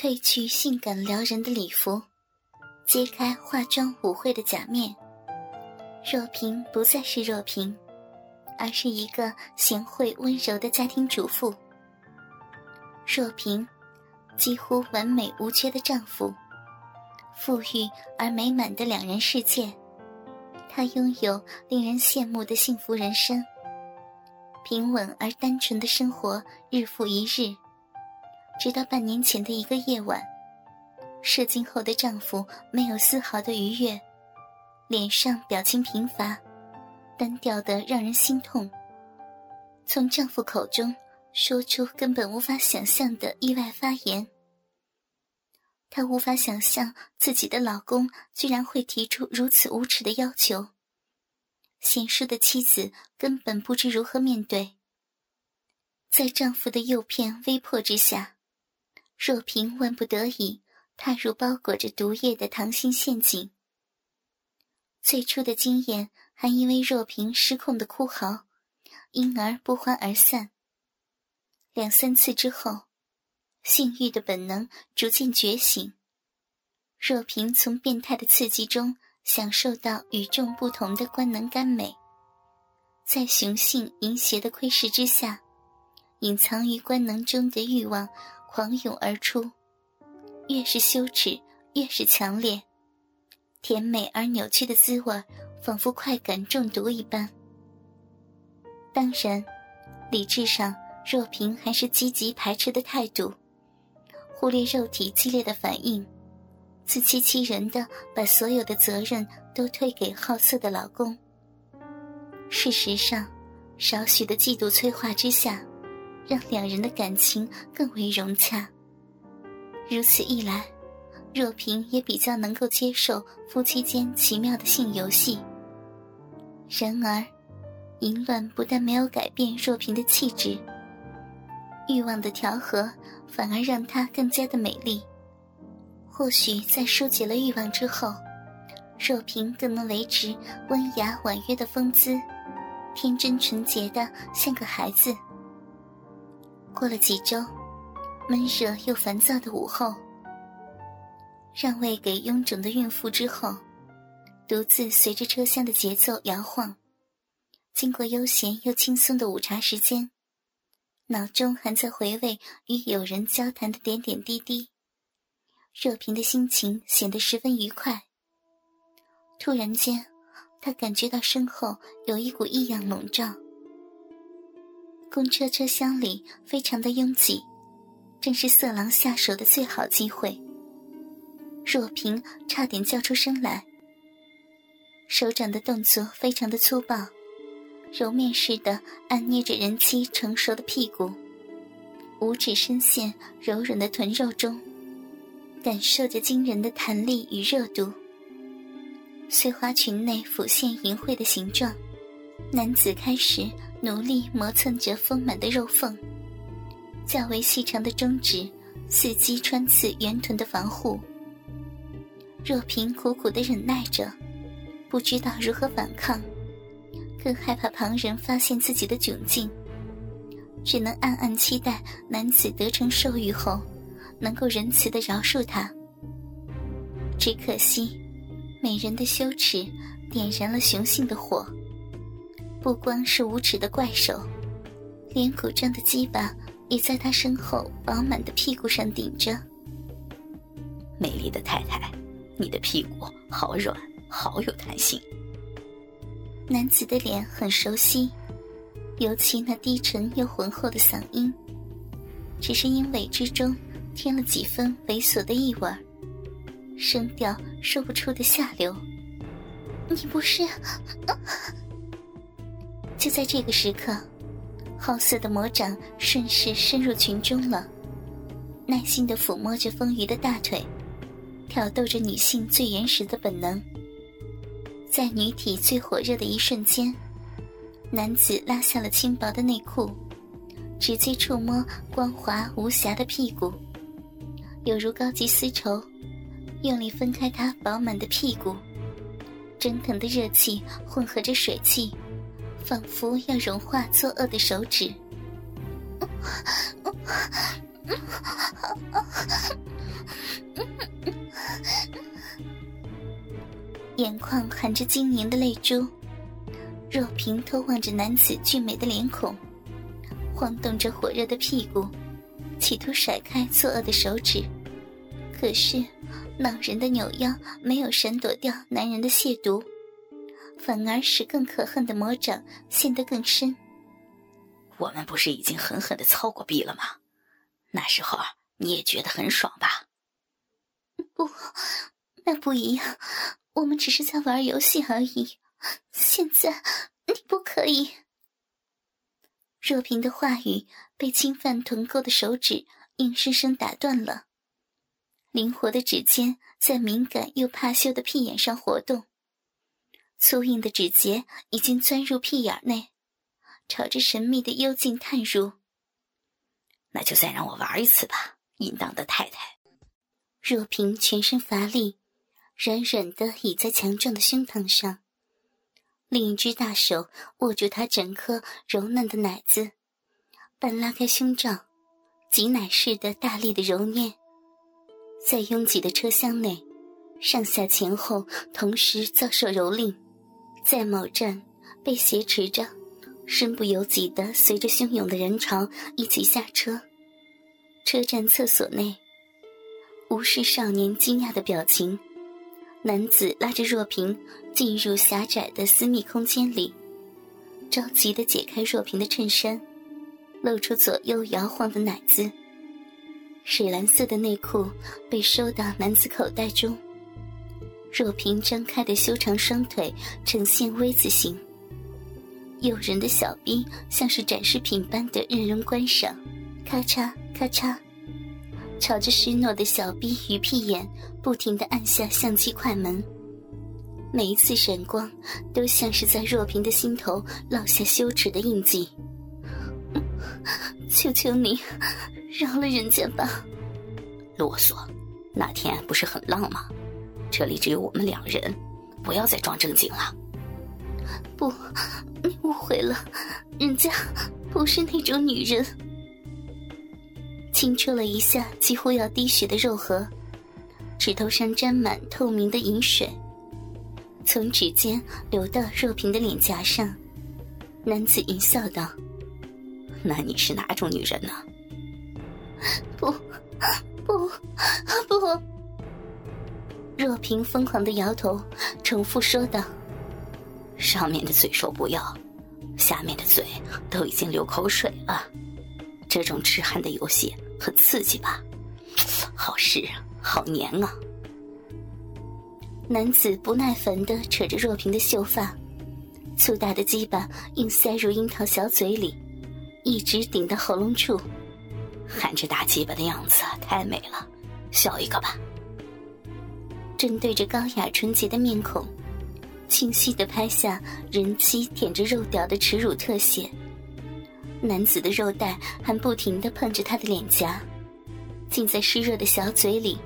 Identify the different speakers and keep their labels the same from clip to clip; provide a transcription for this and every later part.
Speaker 1: 褪去性感撩人的礼服，揭开化妆舞会的假面。若萍不再是若萍，而是一个贤惠温柔的家庭主妇。若萍，几乎完美无缺的丈夫，富裕而美满的两人世界，她拥有令人羡慕的幸福人生。平稳而单纯的生活日复一日，直到半年前的一个夜晚，射精后的丈夫没有丝毫的愉悦。脸上表情贫乏，单调的让人心痛。从丈夫口中说出根本无法想象的意外发言。她无法想象自己的老公居然会提出如此无耻的要求。贤淑的妻子根本不知如何面对。在丈夫的诱骗威迫之下，若萍万不得已踏入包裹着毒液的糖心陷阱。最初的经验还因为若萍失控的哭嚎，因而不欢而散。两三次之后，性欲的本能逐渐觉醒。若萍从变态的刺激中享受到与众不同的官能甘美，在雄性淫邪的窥视之下，隐藏于官能中的欲望狂涌而出，越是羞耻，越是强烈。甜美而扭曲的滋味，仿佛快感中毒一般。当然，理智上，若萍还是积极排斥的态度，忽略肉体激烈的反应，自欺欺人的把所有的责任都推给好色的老公。事实上，少许的嫉妒催化之下，让两人的感情更为融洽。如此一来。若萍也比较能够接受夫妻间奇妙的性游戏。然而，淫乱不但没有改变若萍的气质，欲望的调和反而让她更加的美丽。或许在疏解了欲望之后，若萍更能维持温雅婉约的风姿，天真纯洁的像个孩子。过了几周，闷热又烦躁的午后。让位给臃肿的孕妇之后，独自随着车厢的节奏摇晃。经过悠闲又轻松的午茶时间，脑中还在回味与友人交谈的点点滴滴。若萍的心情显得十分愉快。突然间，她感觉到身后有一股异样笼罩。公车车厢里非常的拥挤，正是色狼下手的最好机会。若萍差点叫出声来，手掌的动作非常的粗暴，揉面似的按捏着人妻成熟的屁股，五指深陷柔软的臀肉中，感受着惊人的弹力与热度。碎花裙内浮现淫秽的形状，男子开始努力磨蹭着丰满的肉缝，较为细长的中指伺机穿刺圆臀的防护。若萍苦苦的忍耐着，不知道如何反抗，更害怕旁人发现自己的窘境，只能暗暗期待男子得逞受欲后，能够仁慈的饶恕他。只可惜，美人的羞耻点燃了雄性的火，不光是无耻的怪手，连鼓胀的鸡巴也在他身后饱满的屁股上顶着。
Speaker 2: 美丽的太太。你的屁股好软，好有弹性。
Speaker 1: 男子的脸很熟悉，尤其那低沉又浑厚的嗓音，只是因为之中添了几分猥琐的意味声调说不出的下流。你不是？就在这个时刻，好色的魔掌顺势深入群中了，耐心的抚摸着丰腴的大腿。挑逗着女性最原始的本能，在女体最火热的一瞬间，男子拉下了轻薄的内裤，直接触摸光滑无瑕的屁股，犹如高级丝绸，用力分开她饱满的屁股，蒸腾的热气混合着水汽，仿佛要融化作恶的手指。眼眶含着晶莹的泪珠，若萍偷望着男子俊美的脸孔，晃动着火热的屁股，企图甩开作恶的手指，可是恼人的扭腰没有闪躲掉男人的亵渎，反而使更可恨的魔掌陷得更深。
Speaker 2: 我们不是已经狠狠的操过逼了吗？那时候你也觉得很爽吧？
Speaker 1: 不，那不一样。我们只是在玩游戏而已。现在你不可以。若萍的话语被侵犯臀沟的手指硬生生打断了。灵活的指尖在敏感又怕羞的屁眼上活动，粗硬的指节已经钻入屁眼内。朝着神秘的幽静探入，
Speaker 2: 那就再让我玩一次吧，淫荡的太太。
Speaker 1: 若萍全身乏力，软软的倚在强壮的胸膛上，另一只大手握住她整颗柔嫩的奶子，半拉开胸罩，挤奶似的大力的揉捏。在拥挤的车厢内，上下前后同时遭受蹂躏，在某站被挟持着。身不由己的随着汹涌的人潮一起下车。车站厕所内，无视少年惊讶的表情，男子拉着若萍进入狭窄的私密空间里，着急的解开若萍的衬衫，露出左右摇晃的奶子。水蓝色的内裤被收到男子口袋中，若萍张开的修长双腿呈现 V 字形。诱人的小兵像是展示品般的任人观赏，咔嚓咔嚓，朝着施诺的小逼与屁眼不停地按下相机快门。每一次闪光，都像是在若萍的心头烙下羞耻的印记。求求你，饶了人家吧！
Speaker 2: 啰嗦，那天不是很浪吗？这里只有我们两人，不要再装正经了。
Speaker 1: 不，你误会了，人家不是那种女人。轻戳了一下几乎要滴血的肉核，指头上沾满透明的银水，从指尖流到若萍的脸颊上。男子淫笑道：“
Speaker 2: 那你是哪种女人呢？”
Speaker 1: 不，不，不！若萍疯狂的摇头，重复说道。
Speaker 2: 上面的嘴说不要，下面的嘴都已经流口水了。这种痴汉的游戏很刺激吧？好湿，好黏啊！
Speaker 1: 男子不耐烦的扯着若萍的秀发，粗大的鸡巴硬塞入樱桃小嘴里，一直顶到喉咙处。
Speaker 2: 含着大鸡巴的样子太美了，笑一个吧。
Speaker 1: 正对着高雅纯洁的面孔。清晰的拍下人妻舔着肉屌的耻辱特写，男子的肉带还不停的碰着他的脸颊，浸在湿热的小嘴里，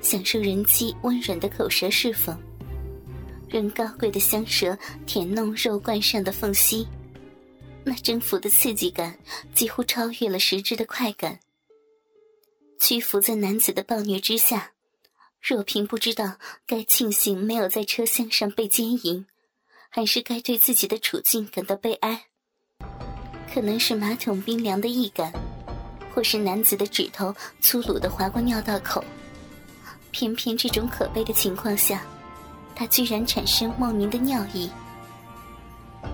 Speaker 1: 享受人妻温软的口舌侍奉，任高贵的香舌舔弄肉冠上的缝隙，那征服的刺激感几乎超越了实质的快感。屈服在男子的暴虐之下。若萍不知道该庆幸没有在车厢上被奸淫，还是该对自己的处境感到悲哀。可能是马桶冰凉的易感，或是男子的指头粗鲁的划过尿道口。偏偏这种可悲的情况下，他居然产生莫名的尿意。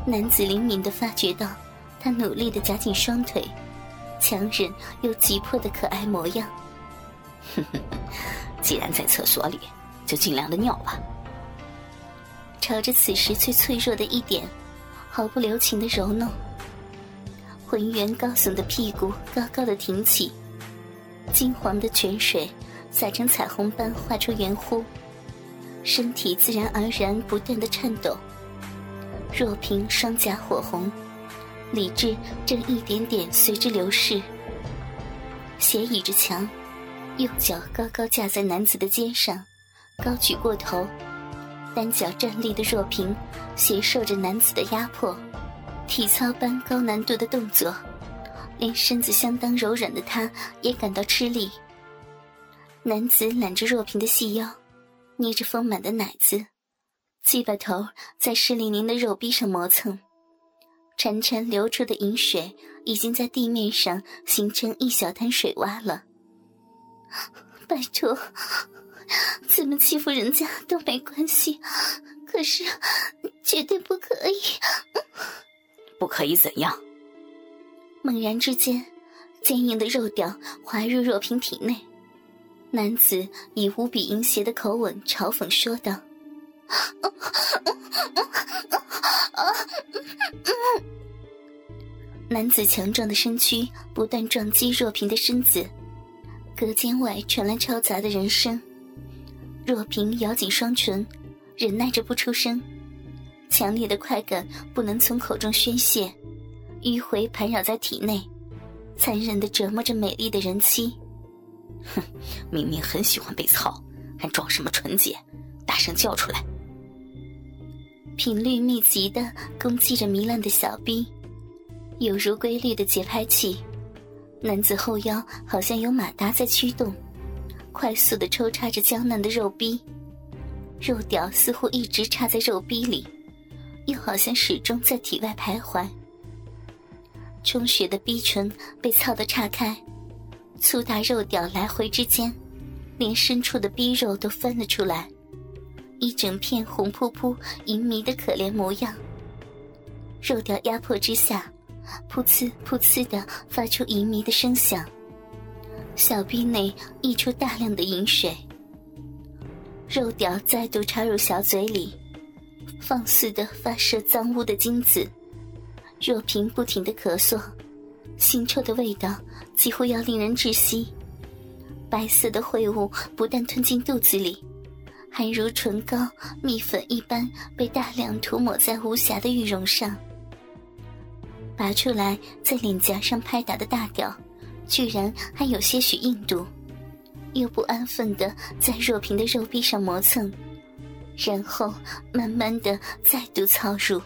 Speaker 1: 男子灵敏地发觉到，他努力地夹紧双腿，强忍又急迫的可爱模样。
Speaker 2: 哼 哼既然在厕所里，就尽量的尿吧。
Speaker 1: 朝着此时最脆弱的一点，毫不留情的揉弄。浑圆高耸的屁股高高的挺起，金黄的泉水洒成彩虹般画出圆弧，身体自然而然不断的颤抖。若萍双颊火红，理智正一点点随之流逝，斜倚着墙。右脚高高架在男子的肩上，高举过头，单脚站立的若萍，携受着男子的压迫，体操般高难度的动作，连身子相当柔软的她也感到吃力。男子揽着若萍的细腰，捏着丰满的奶子，鸡巴头在湿淋淋的肉壁上磨蹭，潺潺流出的饮水已经在地面上形成一小滩水洼了。拜托，怎么欺负人家都没关系，可是绝对不可以！
Speaker 2: 不可以怎样？
Speaker 1: 猛然之间，坚硬的肉屌滑入若萍体内。男子以无比淫邪的口吻嘲讽说道：“男子强壮的身躯不断撞击若萍的身子，隔间外传来嘈杂的人声。若萍咬紧双唇，忍耐着不出声。强烈的快感不能从口中宣泄，迂回盘绕在体内，残忍的折磨着美丽的人妻。
Speaker 2: 哼，明明很喜欢被操，还装什么纯洁？大声叫出来！
Speaker 1: 频率密集的攻击着糜烂的小兵，有如规律的节拍器。男子后腰好像有马达在驱动，快速的抽插着娇嫩的肉壁，肉屌似乎一直插在肉壁里，又好像始终在体外徘徊。充血的逼唇被操得岔开。粗大肉屌来回之间，连深处的逼肉都翻了出来，一整片红扑扑、淫迷的可怜模样。肉屌压迫之下，噗呲噗呲的发出淫迷的声响，小臂内溢出大量的饮水。肉屌再度插入小嘴里，放肆的发射脏污的精子。若萍不停的咳嗽。腥臭的味道几乎要令人窒息，白色的秽物不但吞进肚子里，还如唇膏、蜜粉一般被大量涂抹在无瑕的玉容上。拔出来在脸颊上拍打的大屌，居然还有些许硬度，又不安分的在若萍的肉壁上磨蹭，然后慢慢的再度操入。